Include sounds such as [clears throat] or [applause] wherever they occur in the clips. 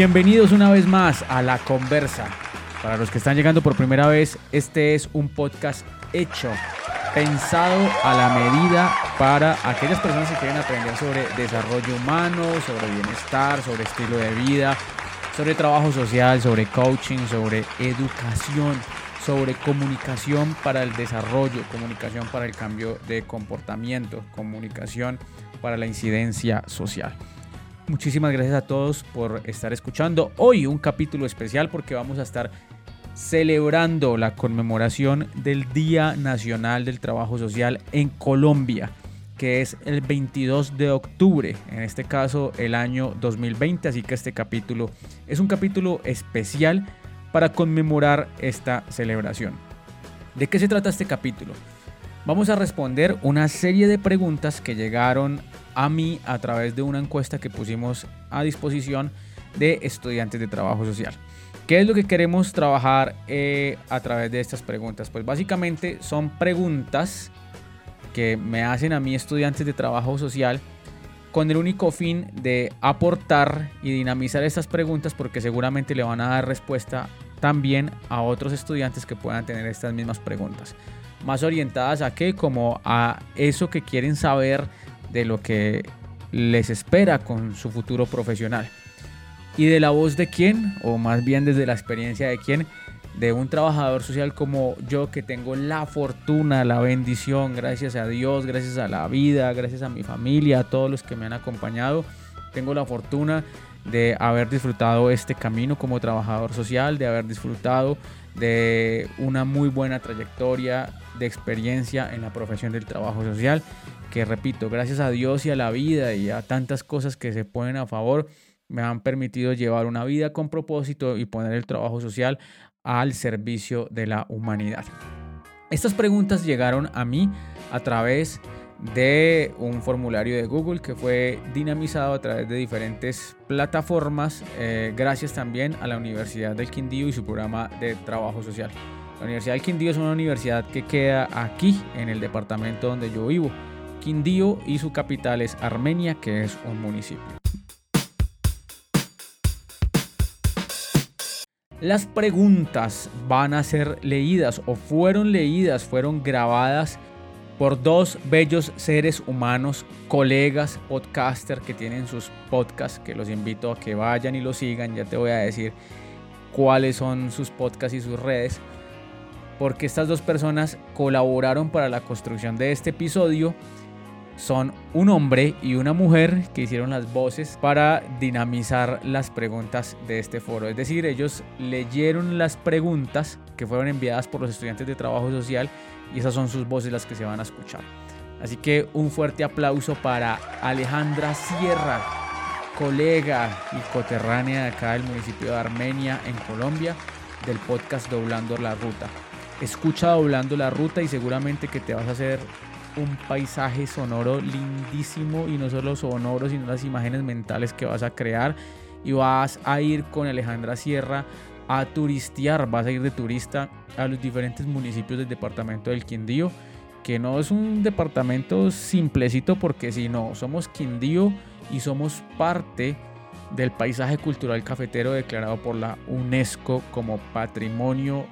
Bienvenidos una vez más a La Conversa. Para los que están llegando por primera vez, este es un podcast hecho, pensado a la medida para aquellas personas que quieren aprender sobre desarrollo humano, sobre bienestar, sobre estilo de vida, sobre trabajo social, sobre coaching, sobre educación, sobre comunicación para el desarrollo, comunicación para el cambio de comportamiento, comunicación para la incidencia social. Muchísimas gracias a todos por estar escuchando hoy un capítulo especial porque vamos a estar celebrando la conmemoración del Día Nacional del Trabajo Social en Colombia, que es el 22 de octubre, en este caso el año 2020, así que este capítulo es un capítulo especial para conmemorar esta celebración. ¿De qué se trata este capítulo? Vamos a responder una serie de preguntas que llegaron a mí a través de una encuesta que pusimos a disposición de estudiantes de trabajo social. ¿Qué es lo que queremos trabajar eh, a través de estas preguntas? Pues básicamente son preguntas que me hacen a mí estudiantes de trabajo social con el único fin de aportar y dinamizar estas preguntas porque seguramente le van a dar respuesta también a otros estudiantes que puedan tener estas mismas preguntas más orientadas a qué, como a eso que quieren saber de lo que les espera con su futuro profesional. Y de la voz de quién, o más bien desde la experiencia de quién, de un trabajador social como yo que tengo la fortuna, la bendición, gracias a Dios, gracias a la vida, gracias a mi familia, a todos los que me han acompañado, tengo la fortuna de haber disfrutado este camino como trabajador social, de haber disfrutado de una muy buena trayectoria de experiencia en la profesión del trabajo social, que repito, gracias a Dios y a la vida y a tantas cosas que se ponen a favor, me han permitido llevar una vida con propósito y poner el trabajo social al servicio de la humanidad. Estas preguntas llegaron a mí a través de un formulario de Google que fue dinamizado a través de diferentes plataformas, eh, gracias también a la Universidad del Quindío y su programa de trabajo social. La Universidad del Quindío es una universidad que queda aquí, en el departamento donde yo vivo. Quindío y su capital es Armenia, que es un municipio. Las preguntas van a ser leídas o fueron leídas, fueron grabadas por dos bellos seres humanos, colegas, podcaster que tienen sus podcasts, que los invito a que vayan y los sigan, ya te voy a decir cuáles son sus podcasts y sus redes porque estas dos personas colaboraron para la construcción de este episodio. Son un hombre y una mujer que hicieron las voces para dinamizar las preguntas de este foro. Es decir, ellos leyeron las preguntas fueron enviadas por los estudiantes de trabajo social y esas son sus voces las que se van a escuchar. Así que un fuerte aplauso para Alejandra Sierra, colega y coterránea de acá del municipio de Armenia en Colombia del podcast Doblando la Ruta. Escucha doblando la ruta y seguramente que te vas a hacer un paisaje sonoro lindísimo y no solo sonoro, sino las imágenes mentales que vas a crear y vas a ir con Alejandra Sierra a turistear, vas a ir de turista a los diferentes municipios del departamento del Quindío, que no es un departamento simplecito porque si no, somos Quindío y somos parte del paisaje cultural cafetero declarado por la UNESCO como Patrimonio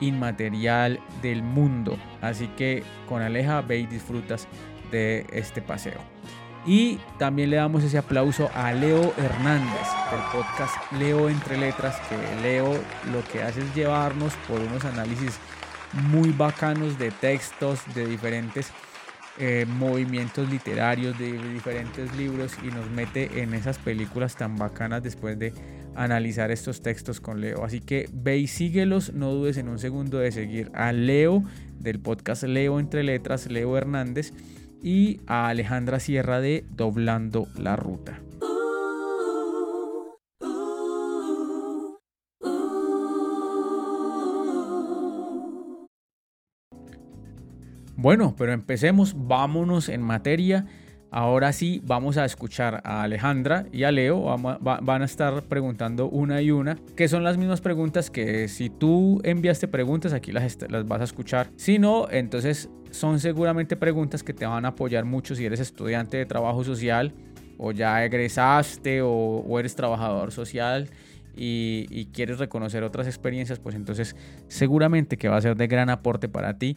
inmaterial del mundo. Así que con Aleja ve y disfrutas de este paseo. Y también le damos ese aplauso a Leo Hernández del podcast Leo Entre Letras, que Leo lo que hace es llevarnos por unos análisis muy bacanos de textos de diferentes eh, movimientos literarios, de diferentes libros y nos mete en esas películas tan bacanas después de analizar estos textos con Leo. Así que ve y síguelos, no dudes en un segundo de seguir a Leo del podcast Leo entre letras, Leo Hernández, y a Alejandra Sierra de Doblando la Ruta. Bueno, pero empecemos, vámonos en materia. Ahora sí, vamos a escuchar a Alejandra y a Leo. van a estar preguntando una y una, que son las mismas preguntas que si tú enviaste preguntas, aquí las, vas a escuchar. Si no, entonces son seguramente preguntas que te van a apoyar mucho si eres estudiante de trabajo social o ya egresaste o, eres trabajador social y, quieres reconocer otras experiencias, pues entonces seguramente que va a ser de gran aporte para ti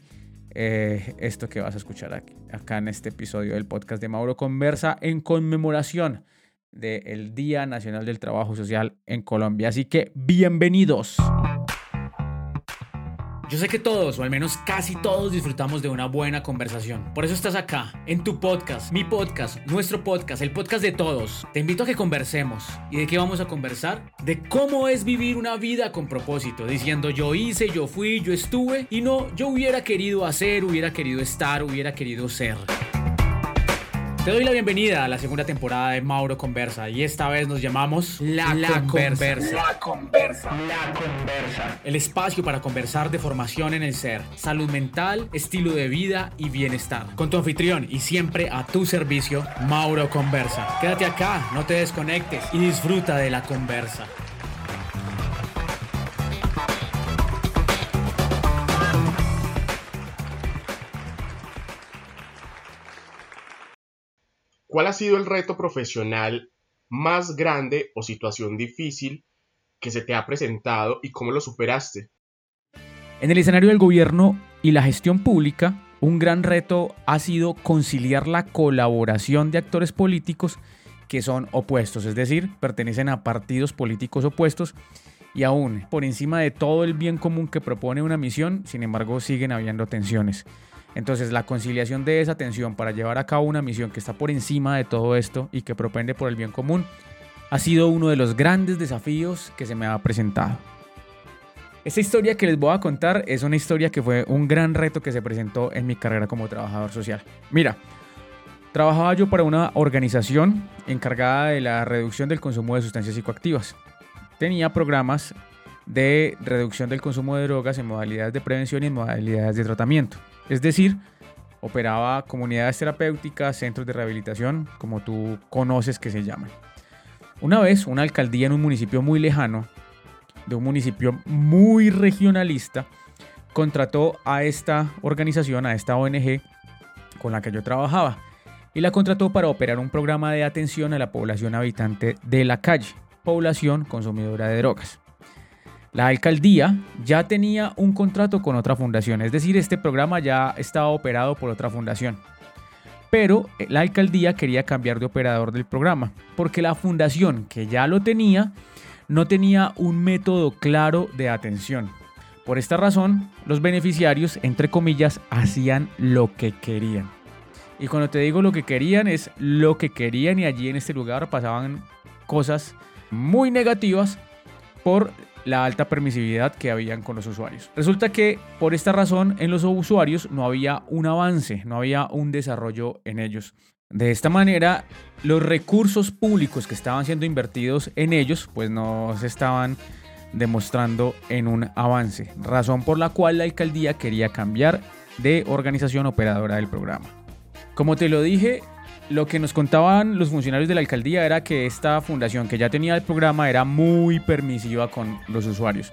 eh, esto que vas a escuchar aquí, acá en este episodio del podcast de Mauro Conversa en conmemoración del Día Nacional del Trabajo Social en Colombia. Así que bienvenidos. Yo sé que todos, o al menos casi todos, disfrutamos de una buena conversación. Por eso estás acá, en tu podcast, mi podcast, nuestro podcast, el podcast de todos. Te invito a que conversemos. ¿Y de qué vamos a conversar? De cómo es vivir una vida con propósito, diciendo yo hice, yo fui, yo estuve, y no yo hubiera querido hacer, hubiera querido estar, hubiera querido ser. Te doy la bienvenida a la segunda temporada de Mauro Conversa y esta vez nos llamamos La, conversa. La Conversa. La Conversa. El espacio para conversar de formación en el ser, salud mental, estilo de vida y bienestar. Con tu anfitrión y siempre a tu servicio, Mauro Conversa. Quédate acá, no te desconectes y disfruta de la conversa. ¿Cuál ha sido el reto profesional más grande o situación difícil que se te ha presentado y cómo lo superaste? En el escenario del gobierno y la gestión pública, un gran reto ha sido conciliar la colaboración de actores políticos que son opuestos, es decir, pertenecen a partidos políticos opuestos y aún por encima de todo el bien común que propone una misión, sin embargo siguen habiendo tensiones. Entonces la conciliación de esa tensión para llevar a cabo una misión que está por encima de todo esto y que propende por el bien común ha sido uno de los grandes desafíos que se me ha presentado. Esta historia que les voy a contar es una historia que fue un gran reto que se presentó en mi carrera como trabajador social. Mira, trabajaba yo para una organización encargada de la reducción del consumo de sustancias psicoactivas. Tenía programas de reducción del consumo de drogas en modalidades de prevención y en modalidades de tratamiento. Es decir, operaba comunidades terapéuticas, centros de rehabilitación, como tú conoces que se llaman. Una vez, una alcaldía en un municipio muy lejano, de un municipio muy regionalista, contrató a esta organización, a esta ONG con la que yo trabajaba, y la contrató para operar un programa de atención a la población habitante de la calle, población consumidora de drogas. La alcaldía ya tenía un contrato con otra fundación, es decir, este programa ya estaba operado por otra fundación. Pero eh, la alcaldía quería cambiar de operador del programa, porque la fundación que ya lo tenía no tenía un método claro de atención. Por esta razón, los beneficiarios, entre comillas, hacían lo que querían. Y cuando te digo lo que querían, es lo que querían y allí en este lugar pasaban cosas muy negativas por la alta permisividad que habían con los usuarios. Resulta que por esta razón en los usuarios no había un avance, no había un desarrollo en ellos. De esta manera, los recursos públicos que estaban siendo invertidos en ellos, pues no se estaban demostrando en un avance, razón por la cual la alcaldía quería cambiar de organización operadora del programa. Como te lo dije, lo que nos contaban los funcionarios de la alcaldía era que esta fundación que ya tenía el programa era muy permisiva con los usuarios.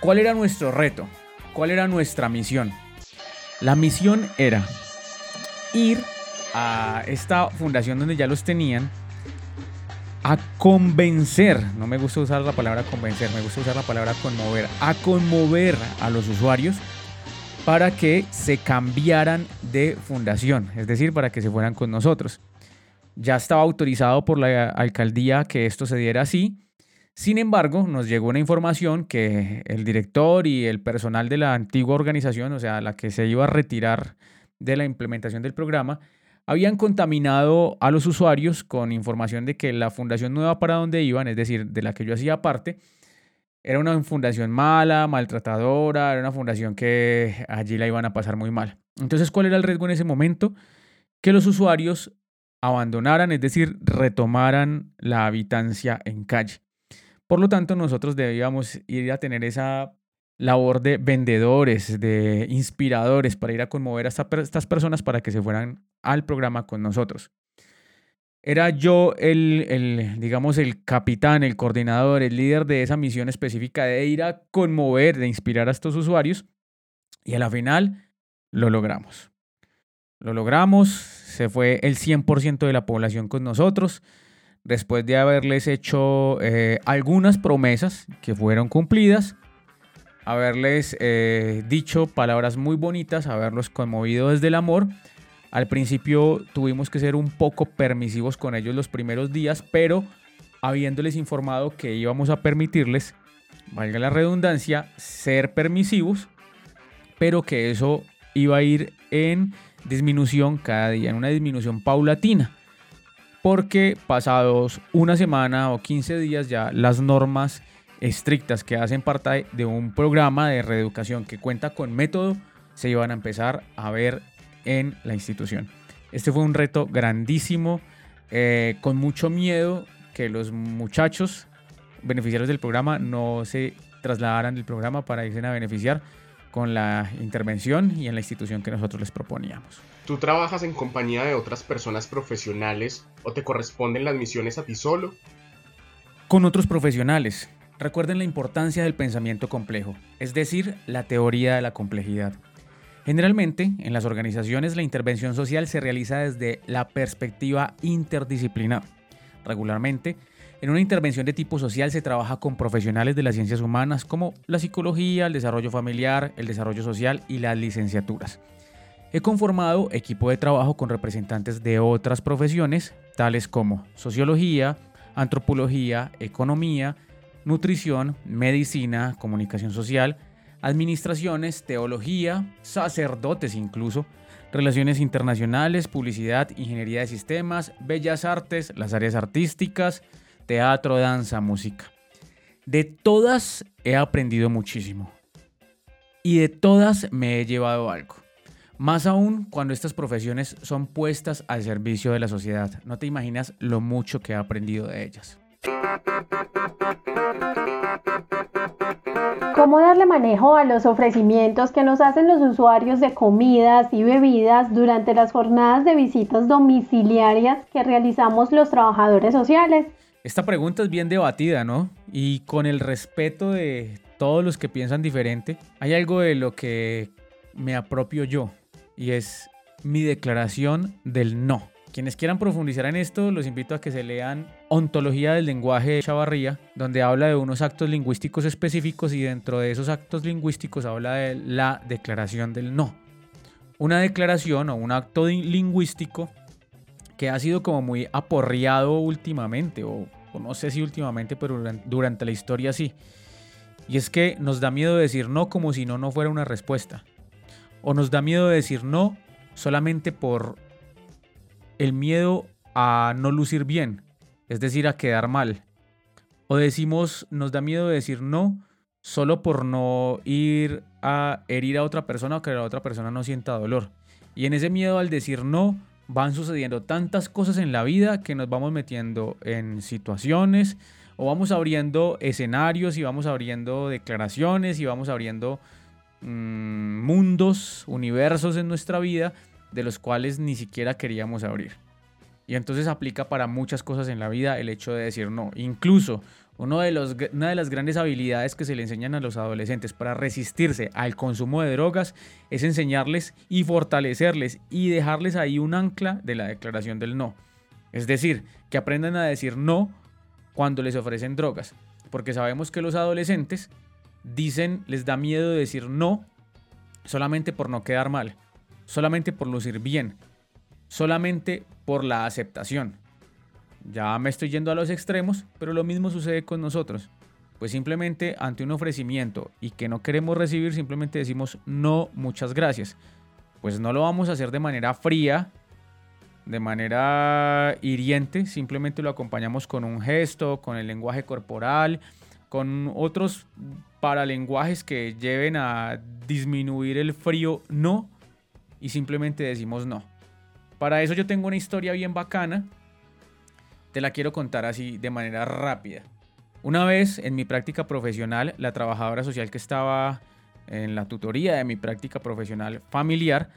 ¿Cuál era nuestro reto? ¿Cuál era nuestra misión? La misión era ir a esta fundación donde ya los tenían a convencer, no me gusta usar la palabra convencer, me gusta usar la palabra conmover, a conmover a los usuarios para que se cambiaran de fundación, es decir, para que se fueran con nosotros. Ya estaba autorizado por la alcaldía que esto se diera así. Sin embargo, nos llegó una información que el director y el personal de la antigua organización, o sea, la que se iba a retirar de la implementación del programa, habían contaminado a los usuarios con información de que la fundación nueva para donde iban, es decir, de la que yo hacía parte, era una fundación mala, maltratadora, era una fundación que allí la iban a pasar muy mal. Entonces, ¿cuál era el riesgo en ese momento? Que los usuarios abandonaran, es decir, retomaran la habitancia en calle. Por lo tanto, nosotros debíamos ir a tener esa labor de vendedores, de inspiradores, para ir a conmover a estas personas para que se fueran al programa con nosotros era yo el, digamos, el capitán, el coordinador, el líder de esa misión específica de ir a conmover, de inspirar a estos usuarios y a la final lo logramos. Lo logramos, se fue el 100% de la población con nosotros, después de haberles hecho eh, algunas promesas que fueron cumplidas, haberles eh, dicho palabras muy bonitas, haberlos conmovido desde el amor. Al principio tuvimos que ser un poco permisivos con ellos los primeros días, pero habiéndoles informado que íbamos a permitirles, valga la redundancia, ser permisivos, pero que eso iba a ir en disminución cada día, en una disminución paulatina. Porque pasados una semana o 15 días ya las normas estrictas que hacen parte de un programa de reeducación que cuenta con método se iban a empezar a ver en la institución. Este fue un reto grandísimo, eh, con mucho miedo que los muchachos beneficiarios del programa no se trasladaran del programa para irse a beneficiar con la intervención y en la institución que nosotros les proponíamos. ¿Tú trabajas en compañía de otras personas profesionales o te corresponden las misiones a ti solo? Con otros profesionales. Recuerden la importancia del pensamiento complejo, es decir, la teoría de la complejidad. Generalmente, en las organizaciones la intervención social se realiza desde la perspectiva interdisciplinar. Regularmente, en una intervención de tipo social se trabaja con profesionales de las ciencias humanas como la psicología, el desarrollo familiar, el desarrollo social y las licenciaturas. He conformado equipo de trabajo con representantes de otras profesiones, tales como sociología, antropología, economía, nutrición, medicina, comunicación social, administraciones, teología, sacerdotes incluso, relaciones internacionales, publicidad, ingeniería de sistemas, bellas artes, las áreas artísticas, teatro, danza, música. De todas he aprendido muchísimo. Y de todas me he llevado algo. Más aún cuando estas profesiones son puestas al servicio de la sociedad. No te imaginas lo mucho que he aprendido de ellas. ¿Cómo darle manejo a los ofrecimientos que nos hacen los usuarios de comidas y bebidas durante las jornadas de visitas domiciliarias que realizamos los trabajadores sociales? Esta pregunta es bien debatida, ¿no? Y con el respeto de todos los que piensan diferente, hay algo de lo que me apropio yo y es mi declaración del no. Quienes quieran profundizar en esto, los invito a que se lean Ontología del lenguaje de Chavarría, donde habla de unos actos lingüísticos específicos y dentro de esos actos lingüísticos habla de la declaración del no. Una declaración o un acto lingüístico que ha sido como muy aporreado últimamente, o, no sé si últimamente, pero durante, la historia sí. Y es que nos da miedo decir no como si no no fuera una respuesta. O nos da miedo decir no solamente por el miedo a no lucir bien, es decir, a quedar mal. O decimos, nos da miedo decir no solo por no ir a herir a otra persona o que la otra persona no sienta dolor. Y en ese miedo al decir no, van sucediendo tantas cosas en la vida que nos vamos metiendo en situaciones o vamos abriendo escenarios y vamos abriendo declaraciones y vamos abriendo mm, mundos, universos en nuestra vida de los cuales ni siquiera queríamos abrir. Y entonces aplica para muchas cosas en la vida el hecho de decir no. Incluso una de las grandes habilidades que se le enseñan a los adolescentes para resistirse al consumo de drogas es enseñarles y fortalecerles y dejarles ahí un ancla de la declaración del no. Es decir, que aprendan a decir no cuando les ofrecen drogas. Porque sabemos que los adolescentes dicen, les da miedo decir no solamente por no quedar mal, solamente por lucir bien, solamente por la aceptación. Ya me estoy yendo a los extremos, pero lo mismo sucede con nosotros. Pues simplemente ante un ofrecimiento y que no queremos recibir, simplemente decimos no, muchas gracias. Pues no lo vamos a hacer de manera fría, de manera hiriente, simplemente lo acompañamos con un gesto, con el lenguaje corporal, con otros paralenguajes que lleven a disminuir el frío no y simplemente decimos no. Para eso yo tengo una historia bien bacana te la quiero contar así de manera rápida. Una vez en mi práctica profesional, la trabajadora social que estaba en la tutoría de mi práctica profesional familiar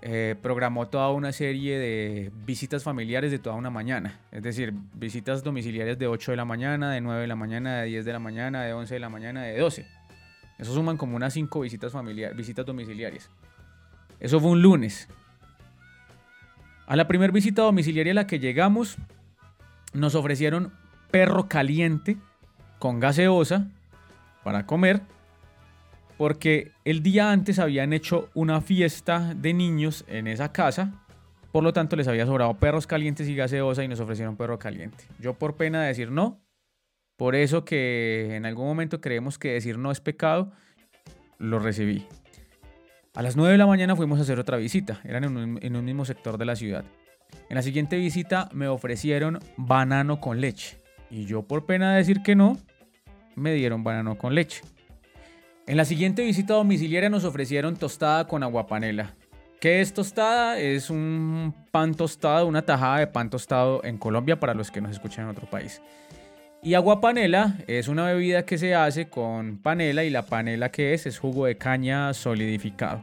eh, programó toda una serie de visitas familiares de toda una mañana. Es decir, visitas domiciliarias de 8 de la mañana, de 9 de la mañana, de 10 de la mañana, de 11 de la mañana, de 12. Eso suman como unas 5 visitas, visitas domiciliarias. Eso fue un lunes. A la primera visita domiciliaria a la que llegamos, nos ofrecieron perro caliente con gaseosa para comer, porque el día antes habían hecho una fiesta de niños en esa casa, por lo tanto les había sobrado perros calientes y gaseosa y nos ofrecieron perro caliente. Yo por pena de decir no, por eso que en algún momento creemos que decir no es pecado, lo recibí. A las 9 de la mañana fuimos a hacer otra visita, eran en un, en un mismo sector de la ciudad. En la siguiente visita me ofrecieron banano con leche y yo por pena de decir que no, me dieron banano con leche. En la siguiente visita domiciliaria nos ofrecieron tostada con aguapanela. ¿Qué es tostada? Es un pan tostado, una tajada de pan tostado en Colombia para los que nos escuchan en otro país. Y agua panela es una bebida que se hace con panela y la panela que es es jugo de caña solidificado.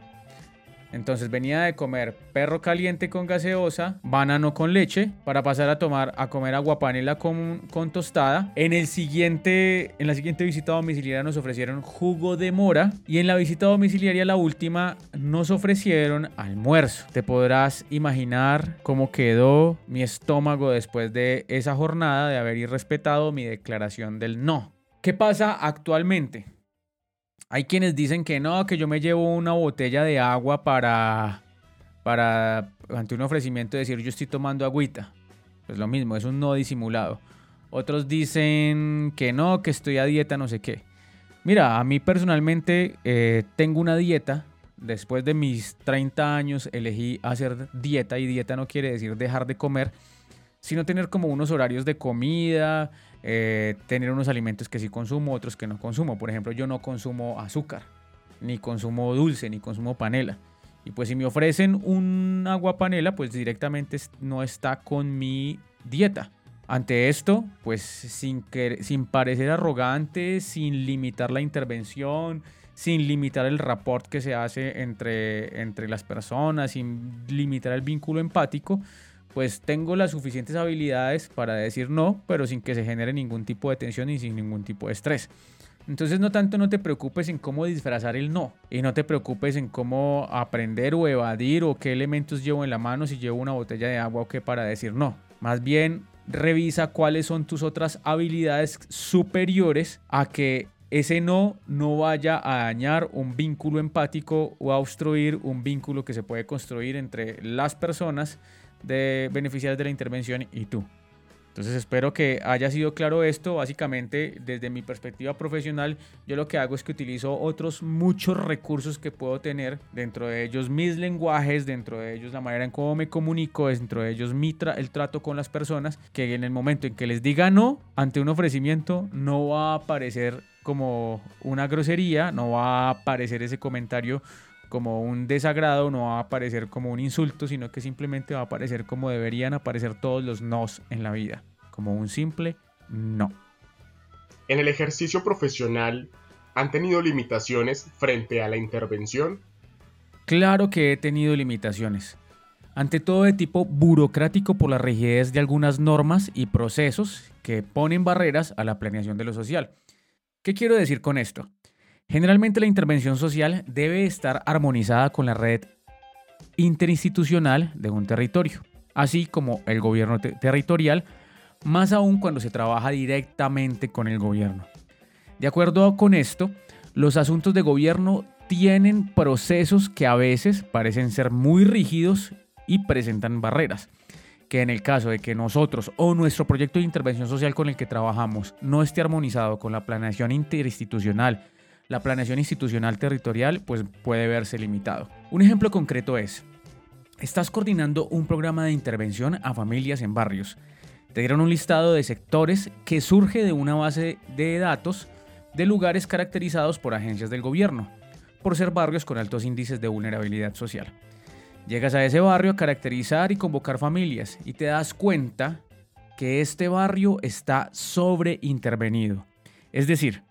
Entonces venía de comer perro caliente con gaseosa, banano con leche, para pasar a tomar a comer aguapanela con, con tostada. En el siguiente, en la siguiente visita domiciliaria nos ofrecieron jugo de mora y en la visita domiciliaria la última nos ofrecieron almuerzo. Te podrás imaginar cómo quedó mi estómago después de esa jornada de haber irrespetado mi declaración del no. ¿Qué pasa actualmente? Hay quienes dicen que no, que yo me llevo una botella de agua para, para ante un ofrecimiento decir yo estoy tomando agüita. Pues lo mismo, es un no disimulado. Otros dicen que no, que estoy a dieta, no sé qué. Mira, a mí personalmente eh, tengo una dieta. Después de mis 30 años elegí hacer dieta y dieta no quiere decir dejar de comer, sino tener como unos horarios de comida, eh, tener unos alimentos que sí consumo, otros que no consumo. Por ejemplo, yo no consumo azúcar, ni consumo dulce, ni consumo panela. Y pues si me ofrecen un agua panela, pues directamente no está con mi dieta. Ante esto, pues sin, que, sin parecer arrogante, sin limitar la intervención, sin limitar el rapport que se hace entre, entre las personas, sin limitar el vínculo empático, pues tengo las suficientes habilidades para decir no, pero sin que se genere ningún tipo de tensión y sin ningún tipo de estrés. Entonces no tanto no te preocupes en cómo disfrazar el no y no te preocupes en cómo aprender o evadir o qué elementos llevo en la mano si llevo una botella de agua o qué para decir no. Más bien revisa cuáles son tus otras habilidades superiores a que ese no no vaya a dañar un vínculo empático o a obstruir un vínculo que se puede construir entre las personas de beneficiarios de la intervención y tú. Entonces espero que haya sido claro esto. Básicamente, desde mi perspectiva profesional, yo lo que hago es que utilizo otros muchos recursos que puedo tener, dentro de ellos mis lenguajes, dentro de ellos la manera en cómo me comunico, dentro de ellos mi el trato con las personas, que en el momento en que les diga no ante un ofrecimiento, no va a aparecer como una grosería, no va a aparecer ese comentario como un desagrado, no va a aparecer como un insulto, sino que simplemente va a aparecer como deberían aparecer todos los nos en la vida, como un simple no. En el ejercicio profesional, ¿han tenido limitaciones frente a la intervención? Claro que he tenido limitaciones. Ante todo de tipo burocrático por la rigidez de algunas normas y procesos que ponen barreras a la planeación de lo social. ¿Qué quiero decir con esto? Generalmente la intervención social debe estar armonizada con la red interinstitucional de un territorio, así como el gobierno territorial, más aún cuando se trabaja directamente con el gobierno. De acuerdo con esto, los asuntos de gobierno tienen procesos que a veces parecen ser muy rígidos y presentan barreras, que en el caso de que nosotros o nuestro proyecto de intervención social con el que trabajamos no esté armonizado con la planeación interinstitucional la planeación institucional territorial pues puede verse limitado. Un ejemplo concreto es, estás coordinando un programa de intervención a familias en barrios. Te dieron un listado de sectores que surge de una base de datos de lugares caracterizados por agencias del gobierno, por ser barrios con altos índices de vulnerabilidad social. Llegas a ese barrio a caracterizar y convocar familias y te das cuenta que este barrio está sobreintervenido. Es decir,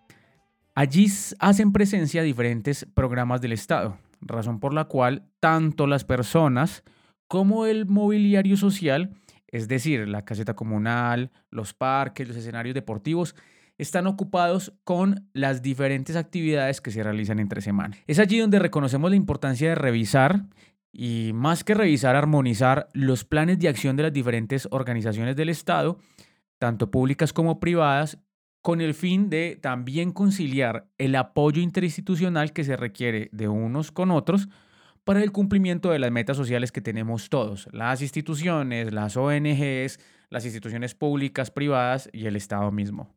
Allí hacen presencia diferentes programas del Estado, razón por la cual tanto las personas como el mobiliario social, es decir, la caseta comunal, los parques, los escenarios deportivos, están ocupados con las diferentes actividades que se realizan entre semana. Es allí donde reconocemos la importancia de revisar y más que revisar, armonizar los planes de acción de las diferentes organizaciones del Estado, tanto públicas como privadas, con el fin de también conciliar el apoyo interinstitucional que se requiere de unos con otros para el cumplimiento de las metas sociales que tenemos todos, las instituciones, las ONGs, las instituciones públicas, privadas y el Estado mismo.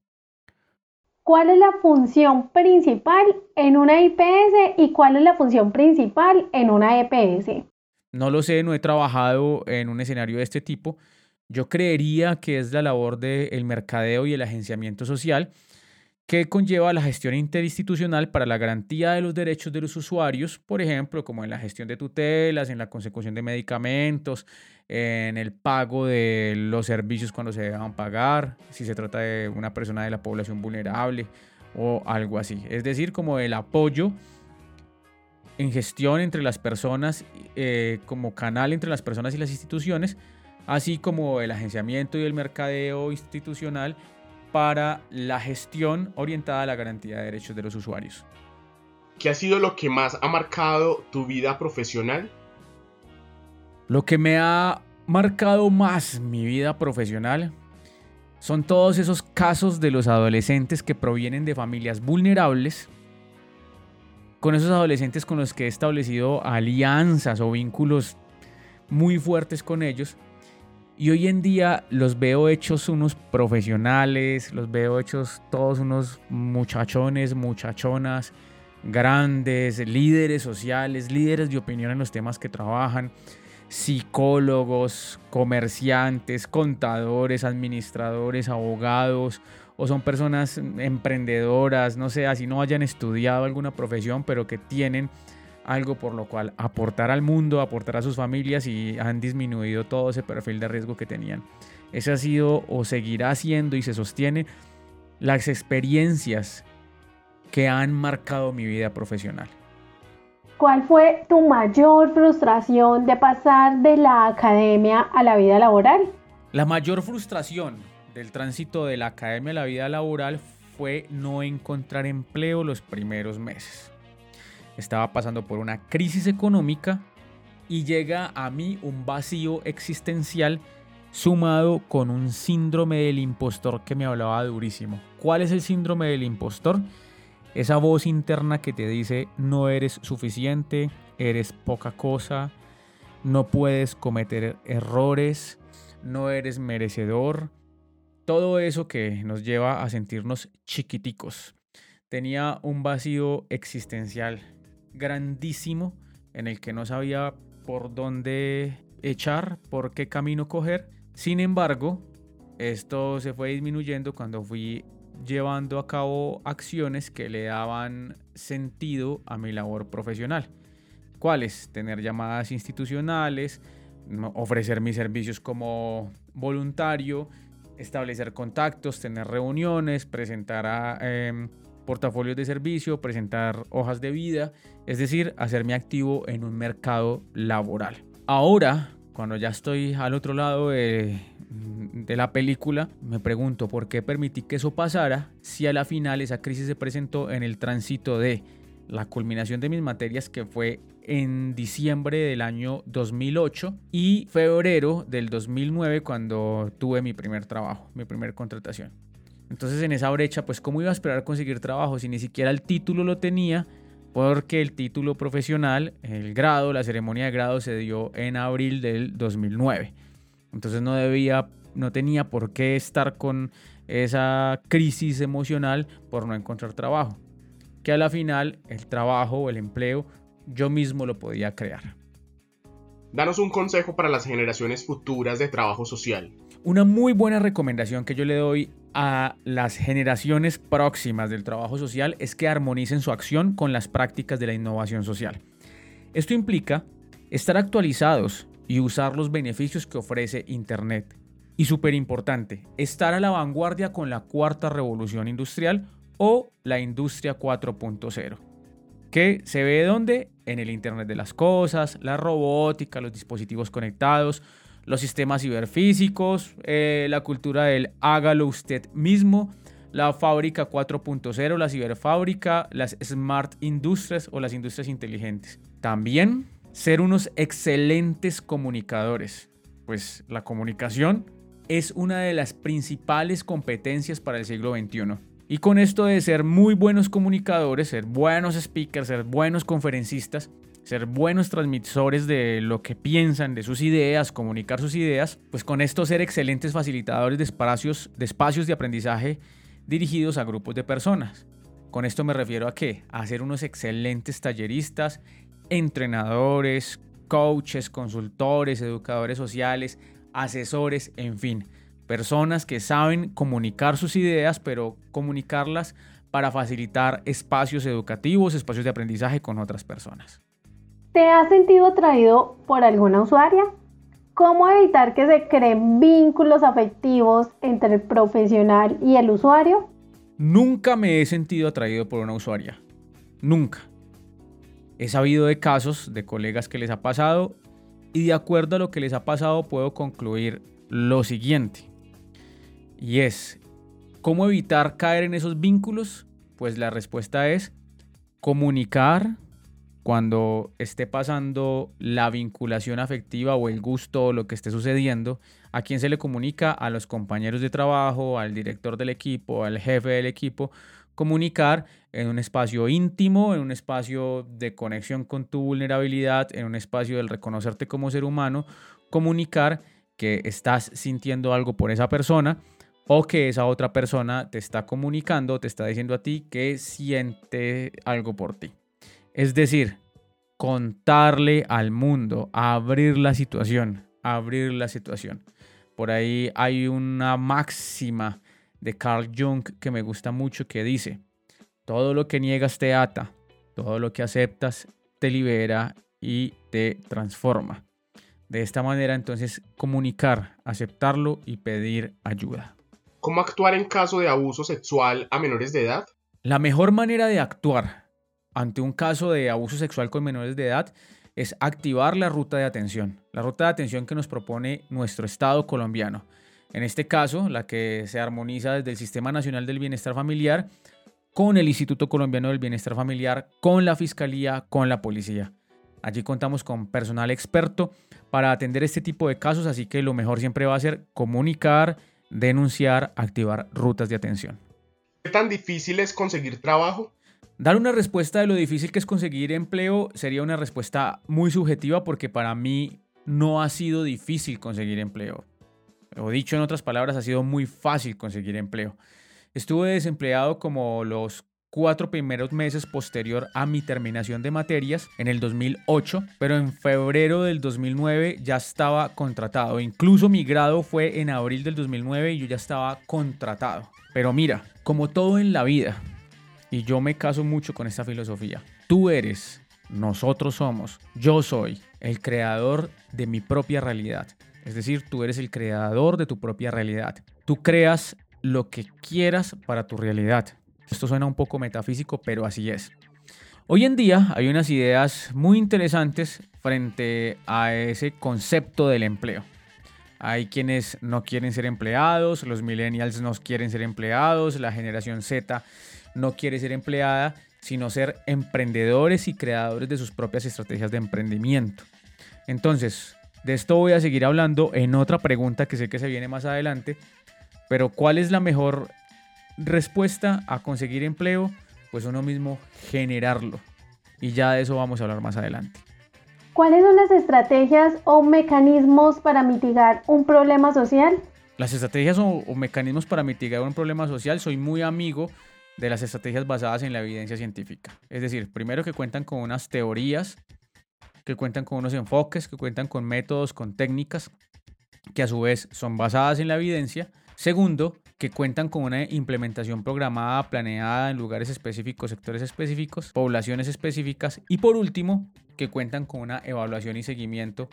¿Cuál es la función principal en una IPS y cuál es la función principal en una EPS? No lo sé, no he trabajado en un escenario de este tipo. Yo creería que es la labor del mercadeo y el agenciamiento social que conlleva la gestión interinstitucional para la garantía de los derechos de los usuarios, por ejemplo, como en la gestión de tutelas, en la consecución de medicamentos, en el pago de los servicios cuando se deban pagar, si se trata de una persona de la población vulnerable o algo así. Es decir, como el apoyo en gestión entre las personas, eh, como canal entre las personas y las instituciones, así como el agenciamiento y el mercadeo institucional para la gestión orientada a la garantía de derechos de los usuarios. ¿Qué ha sido lo que más ha marcado tu vida profesional? Lo que me ha marcado más mi vida profesional son todos esos casos de los adolescentes que provienen de familias vulnerables, con esos adolescentes con los que he establecido alianzas o vínculos muy fuertes con ellos y hoy en día los veo hechos unos profesionales, los veo hechos todos unos muchachones, muchachonas, grandes, líderes sociales, líderes de opinión en los temas que trabajan, psicólogos, comerciantes, contadores, administradores, abogados, o son personas emprendedoras, no sé, así no hayan estudiado alguna profesión, pero que tienen algo por lo cual aportar al mundo, aportar a sus familias y han disminuido todo ese perfil de riesgo que tenían. Ese ha sido o seguirá siendo y se sostiene las experiencias que han marcado mi vida profesional. ¿Cuál fue tu mayor frustración de pasar de la academia a la vida laboral? La mayor frustración del tránsito de la academia a la vida laboral fue no encontrar empleo los primeros meses estaba pasando por una crisis económica y llega a mí un vacío existencial sumado con un síndrome del impostor que me hablaba durísimo. ¿Cuál es el síndrome del impostor? Esa voz interna que te dice no eres suficiente, eres poca cosa, no puedes cometer errores, no eres merecedor. Todo eso que nos lleva a sentirnos chiquiticos. Tenía un vacío existencial grandísimo en el que no sabía por dónde echar, por qué camino coger. Sin embargo, esto se fue disminuyendo cuando fui llevando a cabo acciones que le daban sentido a mi labor profesional. ¿Cuáles? Tener llamadas institucionales, ofrecer mis servicios como voluntario, establecer contactos, tener reuniones, presentar a... Em, portafolios de servicio, presentar hojas de vida, es decir, hacerme activo en un mercado laboral. Ahora, cuando ya estoy al otro lado de, la película, me pregunto por qué permití que eso pasara si a la final esa crisis se presentó en el tránsito de la culminación de mis materias que fue en diciembre del año 2008 y febrero del 2009 cuando tuve mi primer trabajo, mi primer contratación. Entonces en esa brecha, pues cómo iba a esperar conseguir trabajo si ni siquiera el título lo tenía, porque el título profesional, el grado, la ceremonia de grado se dio en abril del 2009. Entonces no debía, no tenía por qué estar con esa crisis emocional por no encontrar trabajo. Que a la final el trabajo o el empleo yo mismo lo podía crear. Danos un consejo para las generaciones futuras de trabajo social. Una muy buena recomendación que yo le doy a las generaciones próximas del trabajo social es que armonicen su acción con las prácticas de la innovación social. Esto implica estar actualizados y usar los beneficios que ofrece Internet. Y súper importante, estar a la vanguardia con la cuarta revolución industrial o la industria 4.0. Que se ve donde? En el Internet de las Cosas, la robótica, los dispositivos conectados, los sistemas ciberfísicos, eh, la cultura del hágalo usted mismo, la fábrica 4.0, la ciberfábrica, las smart industrias o las industrias inteligentes. También ser unos excelentes comunicadores, pues la comunicación es una de las principales competencias para el siglo XXI. Y con esto de ser muy buenos comunicadores, ser buenos speakers, ser buenos conferencistas, ser buenos transmisores de lo que piensan, de sus ideas, comunicar sus ideas, pues con esto ser excelentes facilitadores de espacios de, espacios de aprendizaje dirigidos a grupos de personas. Con esto me refiero a qué? A ser unos excelentes talleristas, entrenadores, coaches, consultores, educadores sociales, asesores, en fin, personas que saben comunicar sus ideas, pero comunicarlas para facilitar espacios educativos, espacios de aprendizaje con otras personas. ¿Te has sentido atraído por alguna usuaria? ¿Cómo evitar que se creen vínculos afectivos entre el profesional y el usuario? Nunca me he sentido atraído por una usuaria. Nunca. He sabido de casos de colegas que les ha pasado y de acuerdo a lo que les ha pasado puedo concluir lo siguiente. Y es, ¿cómo evitar caer en esos vínculos? Pues la respuesta es comunicar cuando esté pasando la vinculación afectiva o el gusto o lo que esté sucediendo, a quién se le comunica, a los compañeros de trabajo, al director del equipo, al jefe del equipo, comunicar en un espacio íntimo, en un espacio de conexión con tu vulnerabilidad, en un espacio del reconocerte como ser humano, comunicar que estás sintiendo algo por esa persona o que esa otra persona te está comunicando, te está diciendo a ti que siente algo por ti. Es decir, contarle al mundo, abrir la situación, abrir la situación. Por ahí hay una máxima de Carl Jung que me gusta mucho que dice, todo lo que niegas te ata, todo lo que aceptas te libera y te transforma. De esta manera entonces comunicar, aceptarlo y pedir ayuda. ¿Cómo actuar en caso de abuso sexual a menores de edad? La mejor manera de actuar ante un caso de abuso sexual con menores de edad es activar la ruta de atención, la ruta de atención que nos propone nuestro Estado colombiano. En este caso, la que se armoniza desde el Sistema Nacional del Bienestar Familiar con el Instituto Colombiano del Bienestar Familiar, con la Fiscalía, con la Policía. Allí contamos con personal experto para atender este tipo de casos, así que lo mejor siempre va a ser comunicar, denunciar, activar rutas de atención. ¿Qué tan difícil es conseguir trabajo? Dar una respuesta de lo difícil que es conseguir empleo sería una respuesta muy subjetiva porque para mí no ha sido difícil conseguir empleo o dicho en otras palabras, ha sido muy fácil conseguir empleo. Estuve desempleado como los cuatro primeros meses posterior a mi terminación de materias en el 2008, pero en febrero del 2009 ya estaba contratado. Incluso mi grado fue en abril del 2009 y yo ya estaba contratado. Pero mira, como todo en la vida, y yo me caso mucho con esta filosofía, tú eres, nosotros somos, yo soy el creador de mi propia realidad. Es decir, tú eres el creador de tu propia realidad. Tú creas lo que quieras para tu realidad. Esto suena un poco metafísico, pero así es. Hoy en día hay unas ideas muy interesantes frente a ese concepto del empleo. Hay quienes no quieren ser empleados, los millennials no quieren ser empleados, la generación Z no quiere ser empleada, sino ser emprendedores y creadores de sus propias estrategias de emprendimiento. Entonces, de esto voy a seguir hablando en otra pregunta que sé que se viene más adelante. Pero ¿cuál es la mejor respuesta a conseguir empleo? Pues uno mismo generarlo. Y ya de eso vamos a hablar más adelante. ¿Cuáles son las estrategias o mecanismos para mitigar un problema social? Las estrategias o, mecanismos para mitigar un problema social, soy muy amigo de las estrategias basadas en la evidencia científica. Es decir, primero que cuentan con unas teorías que cuentan con unos enfoques, que cuentan con métodos, con técnicas que a su vez son basadas en la evidencia. Segundo, que cuentan con una implementación programada, planeada en lugares específicos, sectores específicos, poblaciones específicas. Y por último, que cuentan con una evaluación y seguimiento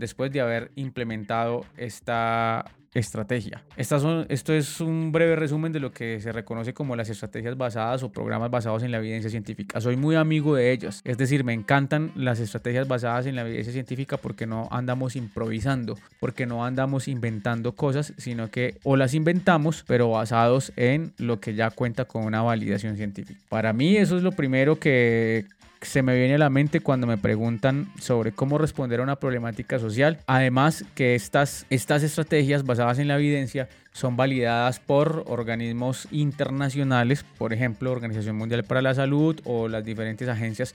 después de haber implementado esta estrategia. Estas son, esto es un breve resumen de lo que se reconoce como las estrategias basadas o programas basados en la evidencia científica. Soy muy amigo de ellas, es decir, me encantan las estrategias basadas en la evidencia científica porque no andamos improvisando, porque no andamos inventando cosas, sino que o las inventamos, pero basados en lo que ya cuenta con una validación científica. Para mí eso es lo primero que se me viene a la mente cuando me preguntan sobre cómo responder a una problemática social. Además que estas, estas estrategias basadas en la evidencia son validadas por organismos internacionales, por ejemplo, Organización Mundial para la Salud o las diferentes agencias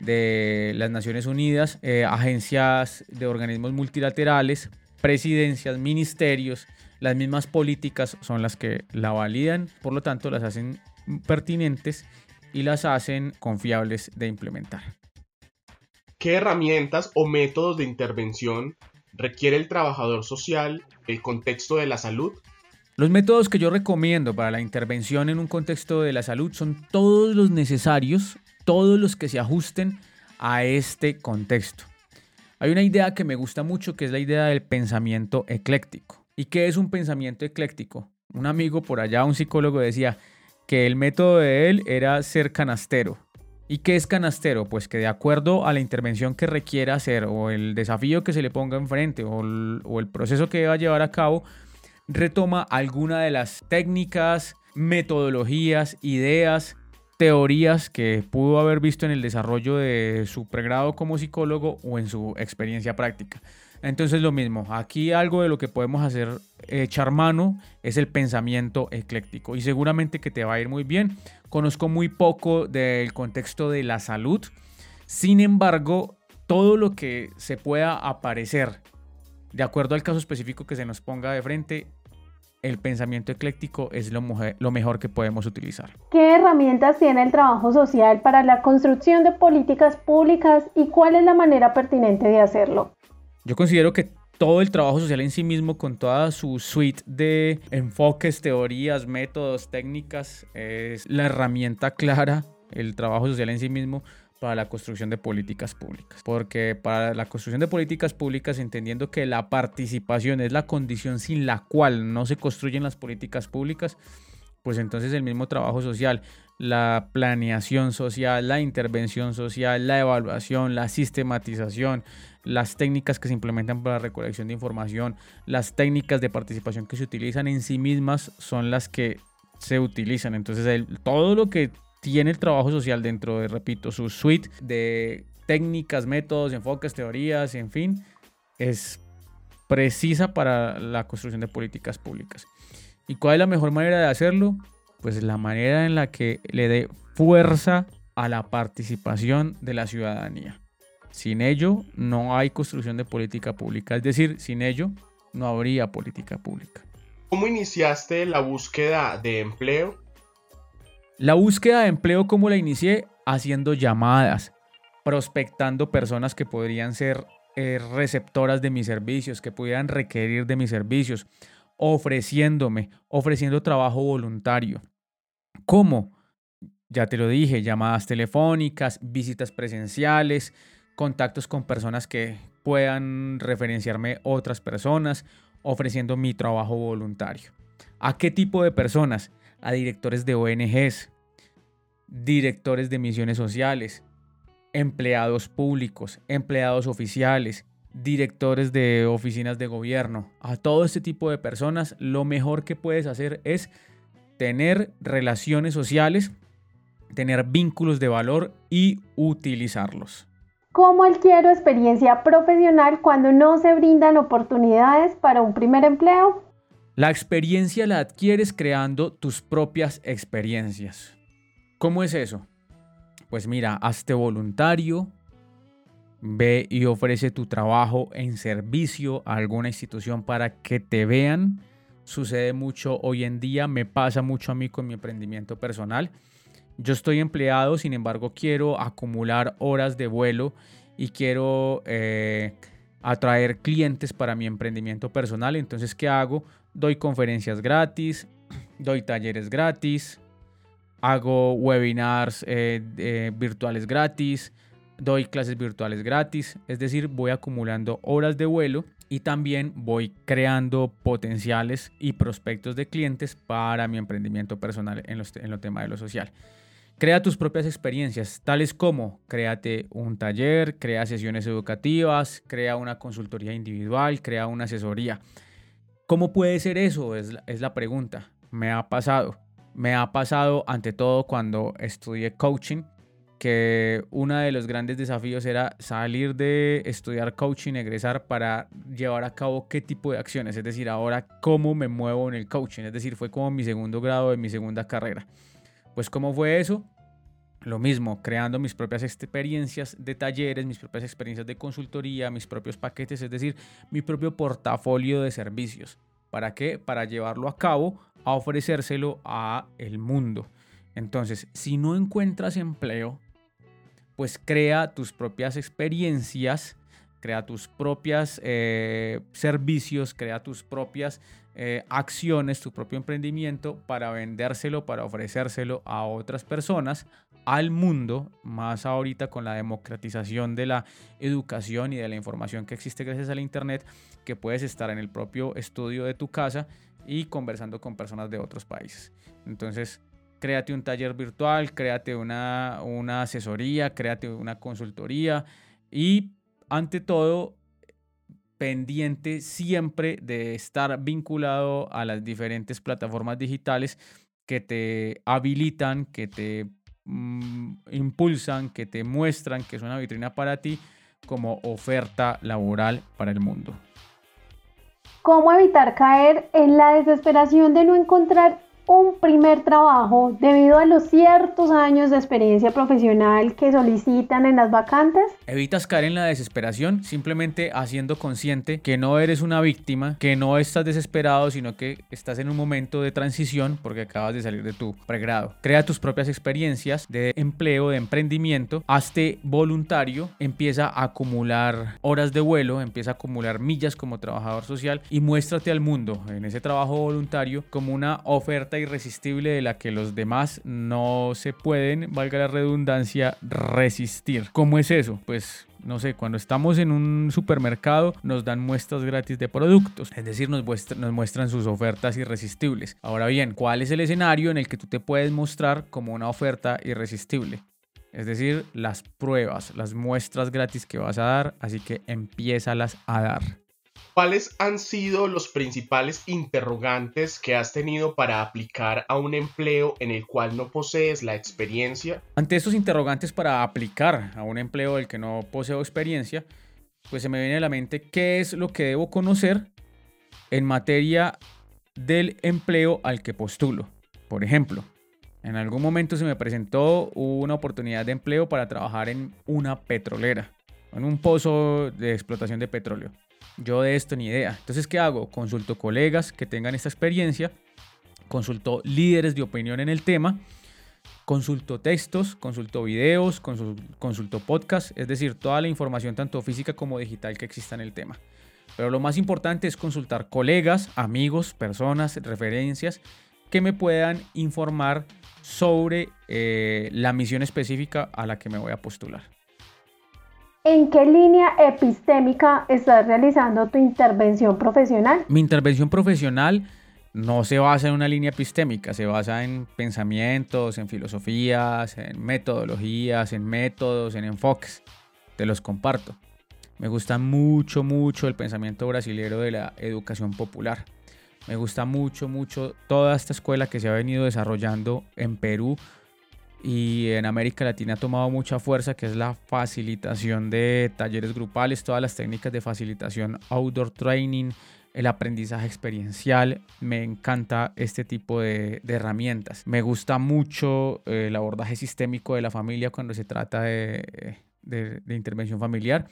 de las Naciones Unidas, eh, agencias de organismos multilaterales, presidencias, ministerios, las mismas políticas son las que la validan, por lo tanto las hacen pertinentes y las hacen confiables de implementar. ¿Qué herramientas o métodos de intervención requiere el trabajador social el contexto de la salud? Los métodos que yo recomiendo para la intervención en un contexto de la salud son todos los necesarios, todos los que se ajusten a este contexto. Hay una idea que me gusta mucho que es la idea del pensamiento ecléctico. ¿Y qué es un pensamiento ecléctico? Un amigo por allá, un psicólogo, decía, que el método de él era ser canastero. ¿Y qué es canastero? Pues que de acuerdo a la intervención que requiera hacer o el desafío que se le ponga enfrente o el, o el proceso que va a llevar a cabo, retoma alguna de las técnicas, metodologías, ideas, teorías que pudo haber visto en el desarrollo de su pregrado como psicólogo o en su experiencia práctica. Entonces lo mismo, aquí algo de lo que podemos hacer, echar mano, es el pensamiento ecléctico y seguramente que te va a ir muy bien. Conozco muy poco del contexto de la salud, sin embargo, todo lo que se pueda aparecer, de acuerdo al caso específico que se nos ponga de frente, el pensamiento ecléctico es lo, lo, mejor que podemos utilizar. ¿Qué herramientas tiene el trabajo social para la construcción de políticas públicas y cuál es la manera pertinente de hacerlo? Yo considero que todo el trabajo social en sí mismo, con toda su suite de enfoques, teorías, métodos, técnicas, es la herramienta clara, el trabajo social en sí mismo, para la construcción de políticas públicas. Porque para la construcción de políticas públicas, entendiendo que la participación es la condición sin la cual no se construyen las políticas públicas, pues entonces el mismo trabajo social, la planeación social, la intervención social, la evaluación, la sistematización, las técnicas que se implementan para la recolección de información, las técnicas de participación que se utilizan en sí mismas son las que se utilizan. Entonces, todo lo que tiene el trabajo social dentro de, repito, su suite de técnicas, métodos, enfoques, teorías, en fin, es precisa para la construcción de políticas públicas. ¿Y cuál es la mejor manera de hacerlo? Pues la manera en la que le dé fuerza a la participación de la ciudadanía. Sin ello no hay construcción de política pública, es decir, sin ello no habría política pública. ¿Cómo iniciaste la búsqueda de empleo? La búsqueda de empleo, ¿cómo la inicié? Haciendo llamadas, prospectando personas que podrían ser eh, receptoras de mis servicios, que pudieran requerir de mis servicios, ofreciéndome, ofreciendo trabajo voluntario. ¿Cómo? Ya te lo dije, llamadas telefónicas, visitas presenciales, contactos con personas que puedan referenciarme otras personas, ofreciendo mi trabajo voluntario. ¿A qué tipo de personas? A directores de ONGs, directores de misiones sociales, empleados públicos, empleados oficiales, directores de oficinas de gobierno. A todo este tipo de personas lo mejor que puedes hacer es tener relaciones sociales, tener vínculos de valor y utilizarlos. ¿Cómo adquiero experiencia profesional cuando no se brindan oportunidades para un primer empleo? La experiencia la adquieres creando tus propias experiencias. ¿Cómo es eso? Pues mira, hazte voluntario, ve y ofrece tu trabajo en servicio a alguna institución para que te vean. Sucede mucho hoy en día, me pasa mucho a mí con mi emprendimiento personal yo estoy empleado, sin embargo quiero acumular horas de vuelo y quiero eh, atraer clientes para mi emprendimiento personal. Entonces, ¿qué hago? Doy conferencias gratis, [clears throat] doy talleres gratis, hago webinars eh, virtuales gratis, doy clases virtuales gratis. Es decir, voy acumulando horas de vuelo y también voy creando potenciales y prospectos de clientes para mi emprendimiento personal en, los, en lo tema de lo social. Crea tus propias experiencias, tales como créate un taller, crea sesiones educativas, crea una consultoría individual, crea una asesoría. ¿Cómo puede ser eso? Es la, pregunta. Me ha pasado. Me ha pasado ante todo cuando estudié coaching que uno de los grandes desafíos era salir de estudiar coaching, egresar para llevar a cabo qué tipo de acciones, es decir, ahora cómo me muevo en el coaching, es decir, fue como mi segundo grado de mi segunda carrera. Pues cómo fue eso? Lo mismo, creando mis propias experiencias de talleres, mis propias experiencias de consultoría, mis propios paquetes, es decir, mi propio portafolio de servicios. ¿Para qué? Para llevarlo a cabo, a ofrecérselo a el mundo. Entonces, si no encuentras empleo, pues crea tus propias experiencias, crea tus propios eh, servicios, crea tus propias eh, acciones, tu propio emprendimiento para vendérselo, para ofrecérselo a otras personas, al mundo, más ahorita con la democratización de la educación y de la información que existe gracias al Internet, que puedes estar en el propio estudio de tu casa y conversando con personas de otros países. Entonces, créate un taller virtual, créate una, una asesoría, créate una consultoría y ante todo pendiente siempre de estar vinculado a las diferentes plataformas digitales que te habilitan, que te Mm, impulsan, que te muestran que es una vitrina para ti como oferta laboral para el mundo. ¿Cómo evitar caer en la desesperación de no encontrar un primer trabajo debido a los ciertos años de experiencia profesional que solicitan en las vacantes? Evitas caer en la desesperación simplemente haciendo consciente que no eres una víctima, que no estás desesperado, sino que estás en un momento de transición porque acabas de salir de tu pregrado. Crea tus propias experiencias de empleo, de emprendimiento, hazte voluntario, empieza a acumular horas de vuelo, empieza a acumular millas como trabajador social y muéstrate al mundo en ese trabajo voluntario como una oferta irresistible de la que los demás no se pueden, valga la redundancia, resistir. ¿Cómo es eso? Pues no sé, cuando estamos en un supermercado nos dan muestras gratis de productos, es decir, nos, nos, muestran sus ofertas irresistibles. Ahora bien, ¿cuál es el escenario en el que tú te puedes mostrar como una oferta irresistible? Es decir, las pruebas, las muestras gratis que vas a dar, así que empiézalas a dar. ¿Cuáles han sido los principales interrogantes que has tenido para aplicar a un empleo en el cual no posees la experiencia? Ante estos interrogantes para aplicar a un empleo del que no poseo experiencia, pues se me viene a la mente qué es lo que debo conocer en materia del empleo al que postulo. Por ejemplo, en algún momento se me presentó una oportunidad de empleo para trabajar en una petrolera, en un pozo de explotación de petróleo. Yo de esto ni idea. Entonces, ¿qué hago? Consulto colegas que tengan esta experiencia, consulto líderes de opinión en el tema, consulto textos, consulto videos, consulto podcast, es decir, toda la información tanto física como digital que exista en el tema. Pero lo más importante es consultar colegas, amigos, personas, referencias que me puedan informar sobre eh, la misión específica a la que me voy a postular. ¿En qué línea epistémica estás realizando tu intervención profesional? Mi intervención profesional no se basa en una línea epistémica, se basa en pensamientos, en filosofías, en metodologías, en métodos, en enfoques. Te los comparto. Me gusta mucho, mucho el pensamiento brasilero de la educación popular. Me gusta mucho, mucho toda esta escuela que se ha venido desarrollando en Perú y en América Latina ha tomado mucha fuerza, que es la facilitación de talleres grupales, todas las técnicas de facilitación, outdoor training, el aprendizaje experiencial. Me encanta este tipo de, herramientas. Me gusta mucho eh, el abordaje sistémico de la familia cuando se trata de, de intervención familiar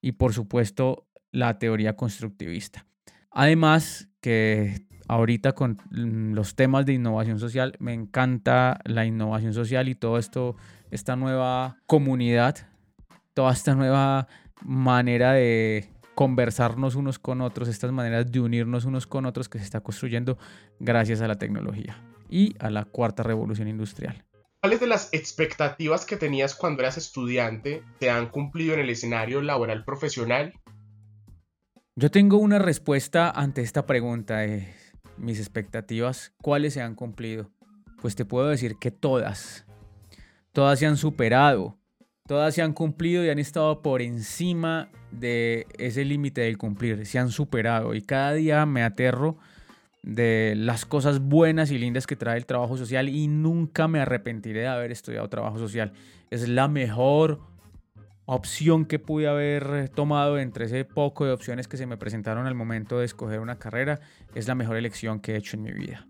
y por supuesto la teoría constructivista. Además que ahorita con mm, los temas de innovación social, me encanta la innovación social y todo esto, esta nueva comunidad, toda esta nueva manera de conversarnos unos con otros, estas maneras de unirnos unos con otros que se está construyendo gracias a la tecnología y a la cuarta revolución industrial. ¿Cuáles de las expectativas que tenías cuando eras estudiante te han cumplido en el escenario laboral profesional? Yo tengo una respuesta ante esta pregunta. Eh, mis expectativas, ¿cuáles se han cumplido? Pues te puedo decir que todas. Todas se han superado. Todas se han cumplido y han estado por encima de ese límite del cumplir. Se han superado. Y cada día me aterro de las cosas buenas y lindas que trae el trabajo social y nunca me arrepentiré de haber estudiado trabajo social. Es la mejor opción que pude haber tomado entre ese poco de opciones que se me presentaron al momento de escoger una carrera. Es la mejor elección que he hecho en mi vida.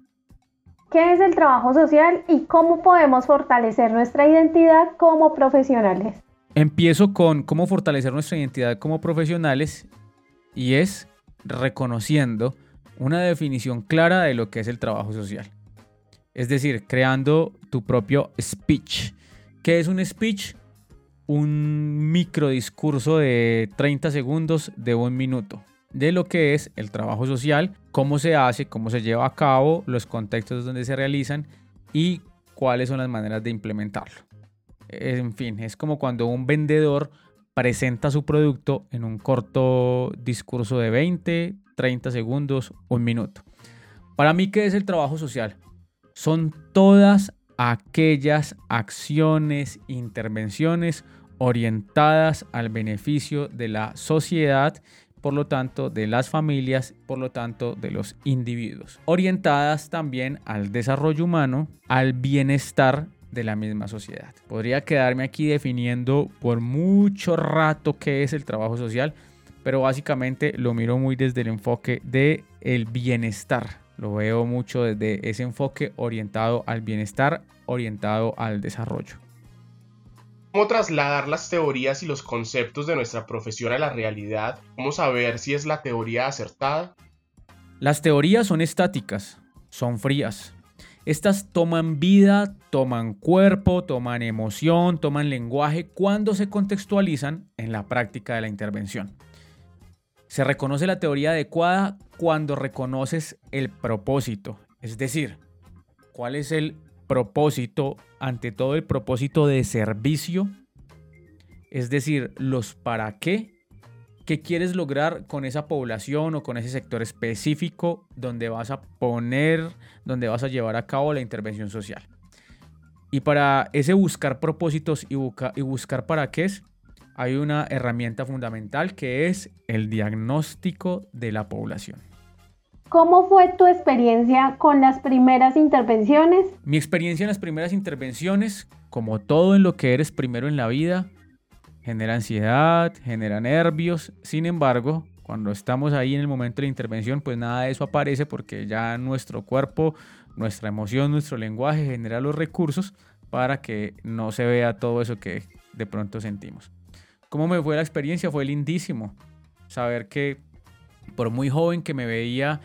¿Qué es el trabajo social y cómo podemos fortalecer nuestra identidad como profesionales? Empiezo con cómo fortalecer nuestra identidad como profesionales y es reconociendo una definición clara de lo que es el trabajo social. Es decir, creando tu propio speech. ¿Qué es un speech? Un microdiscurso de 30 segundos de un minuto de lo que es el trabajo social, cómo se hace, cómo se lleva a cabo, los contextos donde se realizan y cuáles son las maneras de implementarlo. En fin, es como cuando un vendedor presenta su producto en un corto discurso de 20, 30 segundos, un minuto. Para mí, ¿qué es el trabajo social? Son todas aquellas acciones, intervenciones orientadas al beneficio de la sociedad por lo tanto de las familias, por lo tanto de los individuos, orientadas también al desarrollo humano, al bienestar de la misma sociedad. Podría quedarme aquí definiendo por mucho rato qué es el trabajo social, pero básicamente lo miro muy desde el enfoque de el bienestar. Lo veo mucho desde ese enfoque orientado al bienestar, orientado al desarrollo. ¿Cómo trasladar las teorías y los conceptos de nuestra profesión a la realidad? ¿Cómo saber si es la teoría acertada? Las teorías son estáticas, son frías. Estas toman vida, toman cuerpo, toman emoción, toman lenguaje cuando se contextualizan en la práctica de la intervención. Se reconoce la teoría adecuada cuando reconoces el propósito, es decir, cuál es el propósito, ante todo el propósito de servicio, es decir, los para qué, qué quieres lograr con esa población o con ese sector específico donde vas a poner, donde vas a llevar a cabo la intervención social. Y para ese buscar propósitos y, y buscar para qué es, hay una herramienta fundamental que es el diagnóstico de la población. ¿Cómo fue tu experiencia con las primeras intervenciones? Mi experiencia en las primeras intervenciones, como todo en lo que eres primero en la vida, genera ansiedad, genera nervios. Sin embargo, cuando estamos ahí en el momento de la intervención, pues nada de eso aparece porque ya nuestro cuerpo, nuestra emoción, nuestro lenguaje genera los recursos para que no se vea todo eso que de pronto sentimos. ¿Cómo me fue la experiencia? Fue lindísimo saber que por muy joven que me veía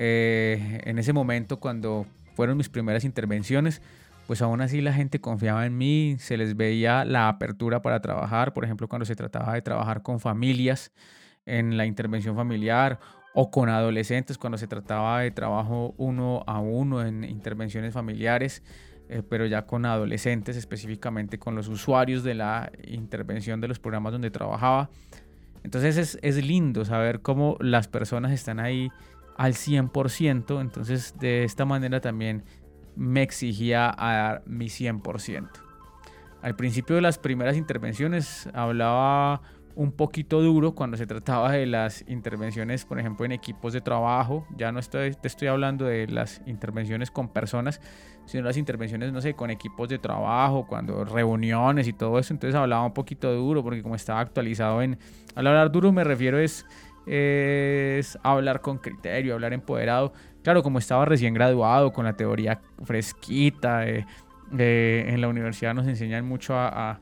eh, en ese momento cuando fueron mis primeras intervenciones, pues aún así la gente confiaba en mí, se les veía la apertura para trabajar, por ejemplo, cuando se trataba de trabajar con familias en la intervención familiar o con adolescentes, cuando se trataba de trabajo uno a uno en intervenciones familiares, eh, pero ya con adolescentes, específicamente con los usuarios de la intervención de los programas donde trabajaba. Entonces es, es lindo saber cómo las personas están ahí al 100%, entonces de esta manera también me exigía a dar mi 100%. Al principio de las primeras intervenciones hablaba un poquito duro cuando se trataba de las intervenciones, por ejemplo, en equipos de trabajo. Ya no estoy, te estoy hablando de las intervenciones con personas, sino las intervenciones, no sé, con equipos de trabajo, cuando reuniones y todo eso. Entonces hablaba un poquito duro porque como estaba actualizado en... Al hablar duro me refiero es es hablar con criterio, hablar empoderado. Claro, como estaba recién graduado, con la teoría fresquita, en la universidad nos enseñan mucho a,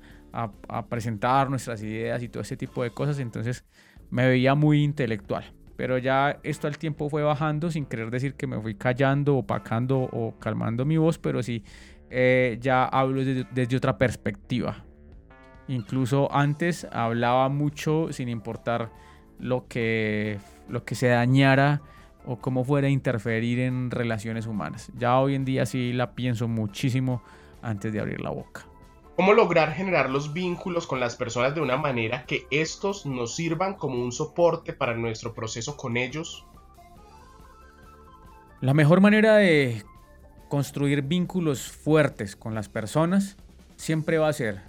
presentar nuestras ideas y todo ese tipo de cosas, entonces me veía muy intelectual. Pero ya esto al tiempo fue bajando, sin querer decir que me fui callando, opacando o calmando mi voz, pero sí eh, ya hablo desde otra perspectiva. Incluso antes hablaba mucho sin importar lo que, lo que se dañara o cómo fuera a interferir en relaciones humanas. Ya hoy en día sí la pienso muchísimo antes de abrir la boca. ¿Cómo lograr generar los vínculos con las personas de una manera que estos nos sirvan como un soporte para nuestro proceso con ellos? La mejor manera de construir vínculos fuertes con las personas siempre va a ser,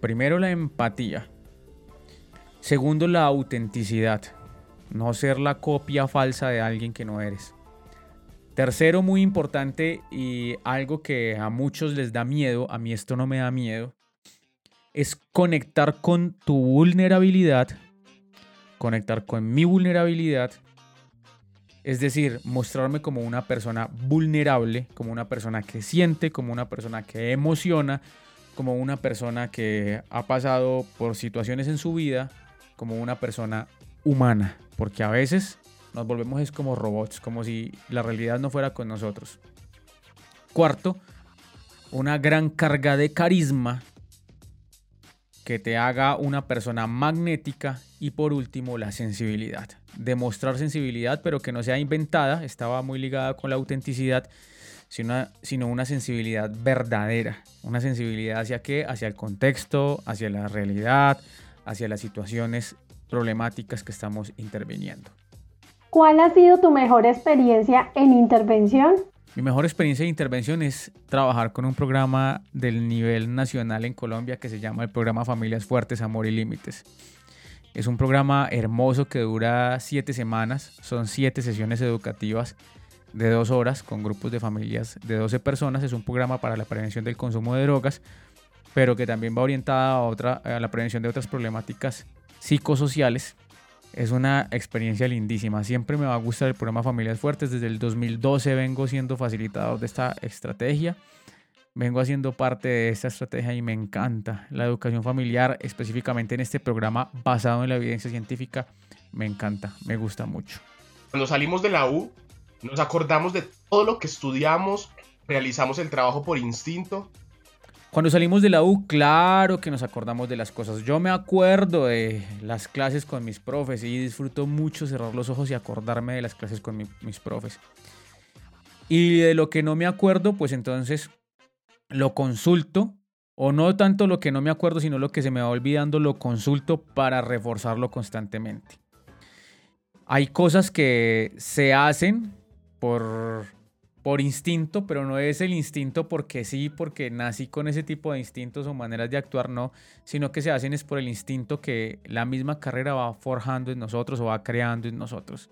primero, la empatía. Segundo, la autenticidad. No ser la copia falsa de alguien que no eres. Tercero, muy importante y algo que a muchos les da miedo, a mí esto no me da miedo, es conectar con tu vulnerabilidad, conectar con mi vulnerabilidad, es decir, mostrarme como una persona vulnerable, como una persona que siente, como una persona que emociona, como una persona que ha pasado por situaciones en su vida, como una persona humana, porque a veces nos volvemos es como robots, como si la realidad no fuera con nosotros. Cuarto, una gran carga de carisma que te haga una persona magnética y por último la sensibilidad. Demostrar sensibilidad pero que no sea inventada, estaba muy ligada con la autenticidad, sino, sino una sensibilidad verdadera. Una sensibilidad hacia qué? Hacia el contexto, hacia la realidad, hacia las situaciones problemáticas que estamos interviniendo. ¿Cuál ha sido tu mejor experiencia en intervención? Mi mejor experiencia de intervención es trabajar con un programa del nivel nacional en Colombia que se llama el programa Familias Fuertes, Amor y Límites. Es un programa hermoso que dura siete semanas, son siete sesiones educativas de dos horas con grupos de familias de 12 personas. Es un programa para la prevención del consumo de drogas, pero que también va orientada a, otra, a la prevención de otras problemáticas psicosociales es una experiencia lindísima. Siempre me va a gustar el programa Familias Fuertes. Desde el 2012 vengo siendo facilitador de esta estrategia. Vengo haciendo parte de esta estrategia y me encanta. La educación familiar, específicamente en este programa basado en la evidencia científica, me encanta, me gusta mucho. Cuando salimos de la U, nos acordamos de todo lo que estudiamos, realizamos el trabajo por instinto cuando salimos de la U, claro que nos acordamos de las cosas. Yo me acuerdo de las clases con mis profes y disfruto mucho cerrar los ojos y acordarme de las clases con mis profes. Y de lo que no me acuerdo, pues entonces lo consulto. O no tanto lo que no me acuerdo, sino lo que se me va olvidando, lo consulto para reforzarlo constantemente. Hay cosas que se hacen por por instinto, pero no es el instinto porque sí, porque nací con ese tipo de instintos o maneras de actuar, no, sino que se hacen es por el instinto que la misma carrera va forjando en nosotros o va creando en nosotros.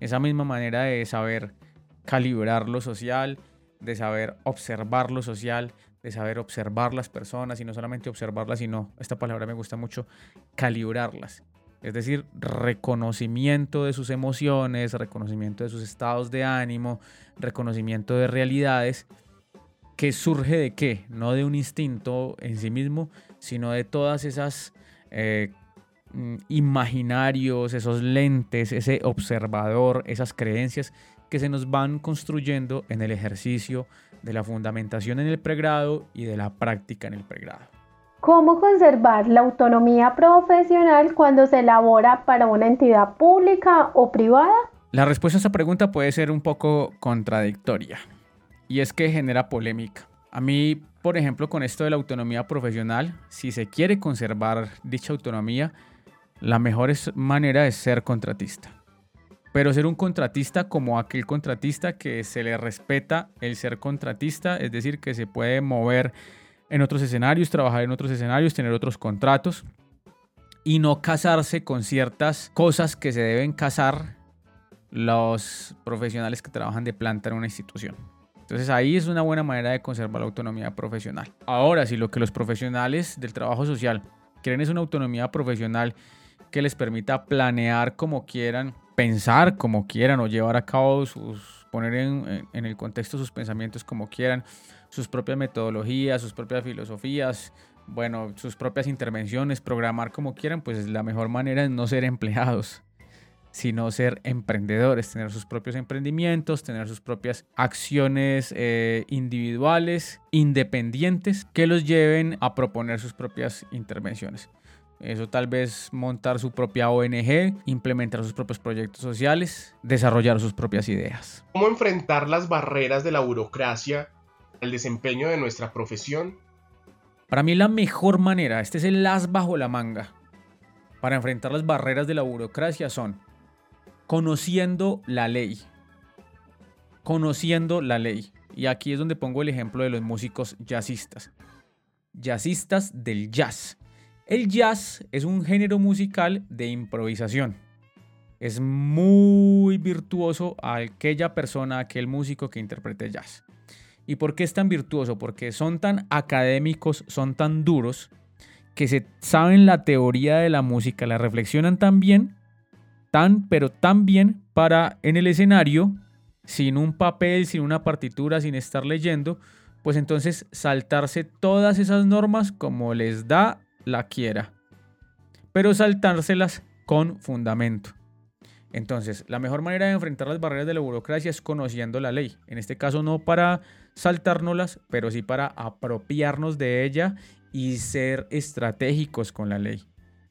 Esa misma manera de saber calibrar lo social, de saber observar lo social, de saber observar las personas y no solamente observarlas, sino, esta palabra me gusta mucho, calibrarlas es decir, reconocimiento de sus emociones, reconocimiento de sus estados de ánimo, reconocimiento de realidades, que surge de qué? No de un instinto en sí mismo, sino de todas esas eh, mm, imaginarios, esos lentes, ese observador, esas creencias que se nos van construyendo en el ejercicio de la fundamentación en el pregrado y de la práctica en el pregrado. ¿Cómo conservar la autonomía profesional cuando se elabora para una entidad pública o privada? La respuesta a esta pregunta puede ser un poco contradictoria y es que genera polémica. A mí, por ejemplo, con esto de la autonomía profesional, si se quiere conservar dicha autonomía, la mejor manera es ser contratista. Pero ser un contratista como aquel contratista que se le respeta el ser contratista, es decir, que se puede mover en otros escenarios, trabajar en otros escenarios, tener otros contratos y no casarse con ciertas cosas que se deben casar los profesionales que trabajan de planta en una institución. Entonces ahí es una buena manera de conservar la autonomía profesional. Ahora, si lo que los profesionales del trabajo social quieren es una autonomía profesional que les permita planear como quieran, pensar como quieran o llevar a cabo sus, poner en, en el contexto sus pensamientos como quieran, sus propias metodologías, sus propias filosofías, bueno, sus propias intervenciones, programar como quieran, pues la mejor manera es no ser empleados, sino ser emprendedores, tener sus propios emprendimientos, tener sus propias acciones eh, individuales, independientes, que los lleven a proponer sus propias intervenciones. Eso tal vez montar su propia ONG, implementar sus propios proyectos sociales, desarrollar sus propias ideas. ¿Cómo enfrentar las barreras de la burocracia el desempeño de nuestra profesión? Para mí la mejor manera, este es el as bajo la manga, para enfrentar las barreras de la burocracia son conociendo la ley. Conociendo la ley. Y aquí es donde pongo el ejemplo de los músicos jazzistas. Jazzistas del jazz. El jazz es un género musical de improvisación. Es muy virtuoso a aquella persona, aquel músico que interprete jazz. ¿Y por qué es tan virtuoso? Porque son tan académicos, son tan duros, que se saben la teoría de la música, la reflexionan tan bien, tan, pero tan bien para en el escenario, sin un papel, sin una partitura, sin estar leyendo, pues entonces saltarse todas esas normas como les da la quiera, pero saltárselas con fundamento. Entonces, la mejor manera de enfrentar las barreras de la burocracia es conociendo la ley. En este caso no para saltárnoslas, pero sí para apropiarnos de ella y ser estratégicos con la ley,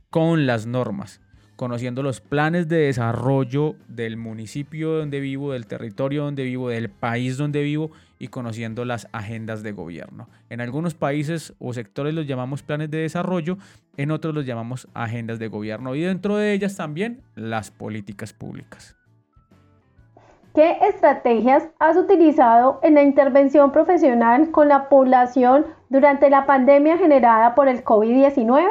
con las normas, conociendo los planes de desarrollo del municipio donde vivo, del territorio donde vivo, del país donde vivo y conociendo las agendas de gobierno. En algunos países o sectores los llamamos planes de desarrollo, en otros los llamamos agendas de gobierno y dentro de ellas también las políticas públicas. ¿Qué estrategias has utilizado en la intervención profesional con la población durante la pandemia generada por el COVID-19?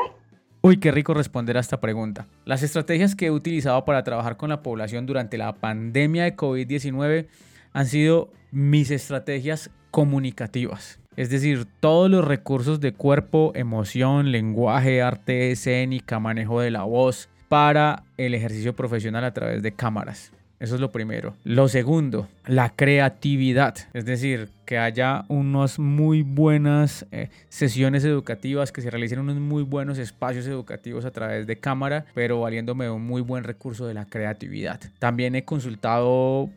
Uy, qué rico responder a esta pregunta. Las estrategias que he utilizado para trabajar con la población durante la pandemia de COVID-19 han sido mis estrategias comunicativas. Es decir, todos los recursos de cuerpo, emoción, lenguaje, arte escénica, manejo de la voz para el ejercicio profesional a través de cámaras. Eso es lo primero. Lo segundo, la creatividad. Es decir, que haya unas muy buenas eh, sesiones educativas, que se realicen unos muy buenos espacios educativos a través de cámara, pero valiéndome un muy buen recurso de la creatividad. También he consultado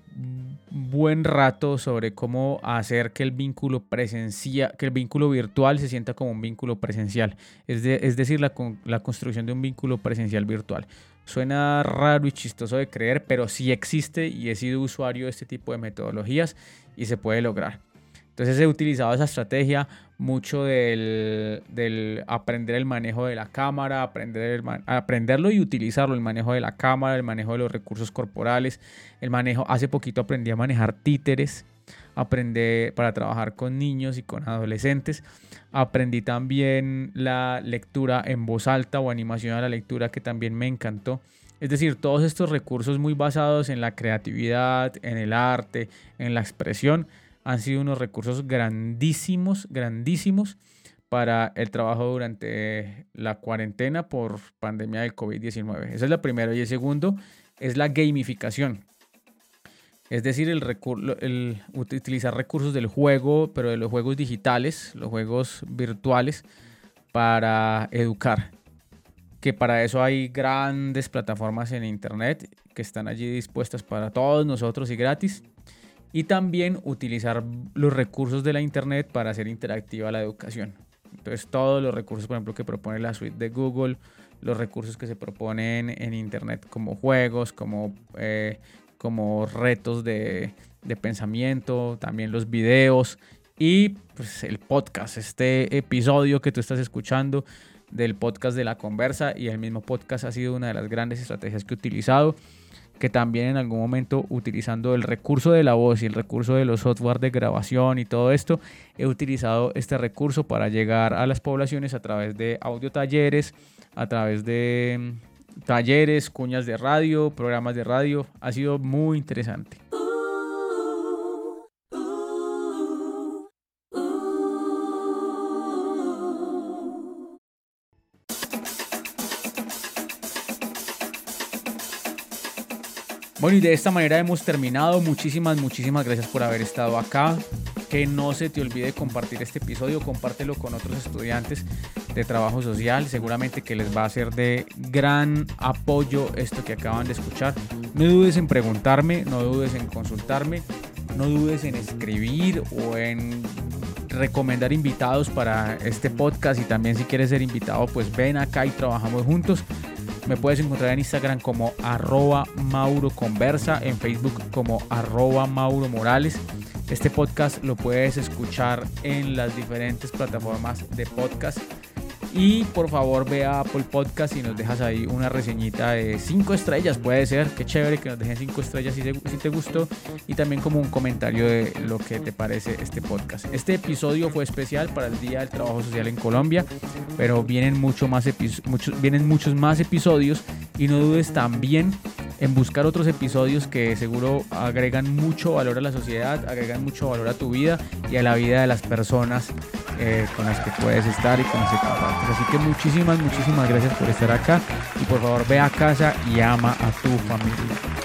buen rato sobre cómo hacer que el vínculo presencial, que el vínculo virtual se sienta como un vínculo presencial. Es, decir, la construcción de un vínculo presencial virtual. Suena raro y chistoso de creer, pero sí existe y he sido usuario de este tipo de metodologías y se puede lograr. Entonces he utilizado esa estrategia mucho del, aprender el manejo de la cámara, aprender aprenderlo y utilizarlo, el manejo de la cámara, el manejo de los recursos corporales, el manejo, hace poquito aprendí a manejar títeres, aprendí para trabajar con niños y con adolescentes. Aprendí también la lectura en voz alta o animación a la lectura que también me encantó. Es decir, todos estos recursos muy basados en la creatividad, en el arte, en la expresión, han sido unos recursos grandísimos, grandísimos para el trabajo durante la cuarentena por pandemia del COVID-19. Esa es la primera. Y el segundo es la gamificación. Es decir, el, el, utilizar recursos del juego, pero de los juegos digitales, los juegos virtuales, para educar. Que para eso hay grandes plataformas en Internet que están allí dispuestas para todos nosotros y gratis. Y también utilizar los recursos de la Internet para hacer interactiva la educación. Entonces todos los recursos, por ejemplo, que propone la suite de Google, los recursos que se proponen en Internet como juegos, como eh, como retos de, pensamiento, también los videos y pues, el podcast, este episodio que tú estás escuchando del podcast de la conversa y el mismo podcast ha sido una de las grandes estrategias que he utilizado que también en algún momento utilizando el recurso de la voz y el recurso de los software de grabación y todo esto, he utilizado este recurso para llegar a las poblaciones a través de audio talleres, a través de talleres, cuñas de radio, programas de radio. Ha sido muy interesante. Bueno, y de esta manera hemos terminado. Muchísimas, muchísimas gracias por haber estado acá. Que no se te olvide compartir este episodio, compártelo con otros estudiantes de trabajo social. Seguramente que les va a ser de gran apoyo esto que acaban de escuchar. No dudes en preguntarme, no dudes en consultarme, no dudes en escribir o en recomendar invitados para este podcast y también si quieres ser invitado pues ven acá y trabajamos juntos. Me puedes encontrar en Instagram como arroba Mauro en Facebook como arroba Mauro Morales. Este podcast lo puedes escuchar en las diferentes plataformas de podcast y por favor ve a Apple Podcast y nos dejas ahí una reseñita de 5 estrellas, puede ser, qué chévere que nos dejen 5 estrellas si te, gustó. Y también como un comentario de lo que te parece este podcast. Este episodio fue especial para el Día del Trabajo Social en Colombia, pero vienen, mucho más muchos, vienen muchos más episodios y no dudes también en buscar otros episodios que seguro agregan mucho valor a la sociedad, agregan mucho valor a tu vida y a la vida de las personas eh, con las que puedes estar y con las que compartes. Así que muchísimas, muchísimas gracias por estar acá y por favor ve a casa y ama a tu familia.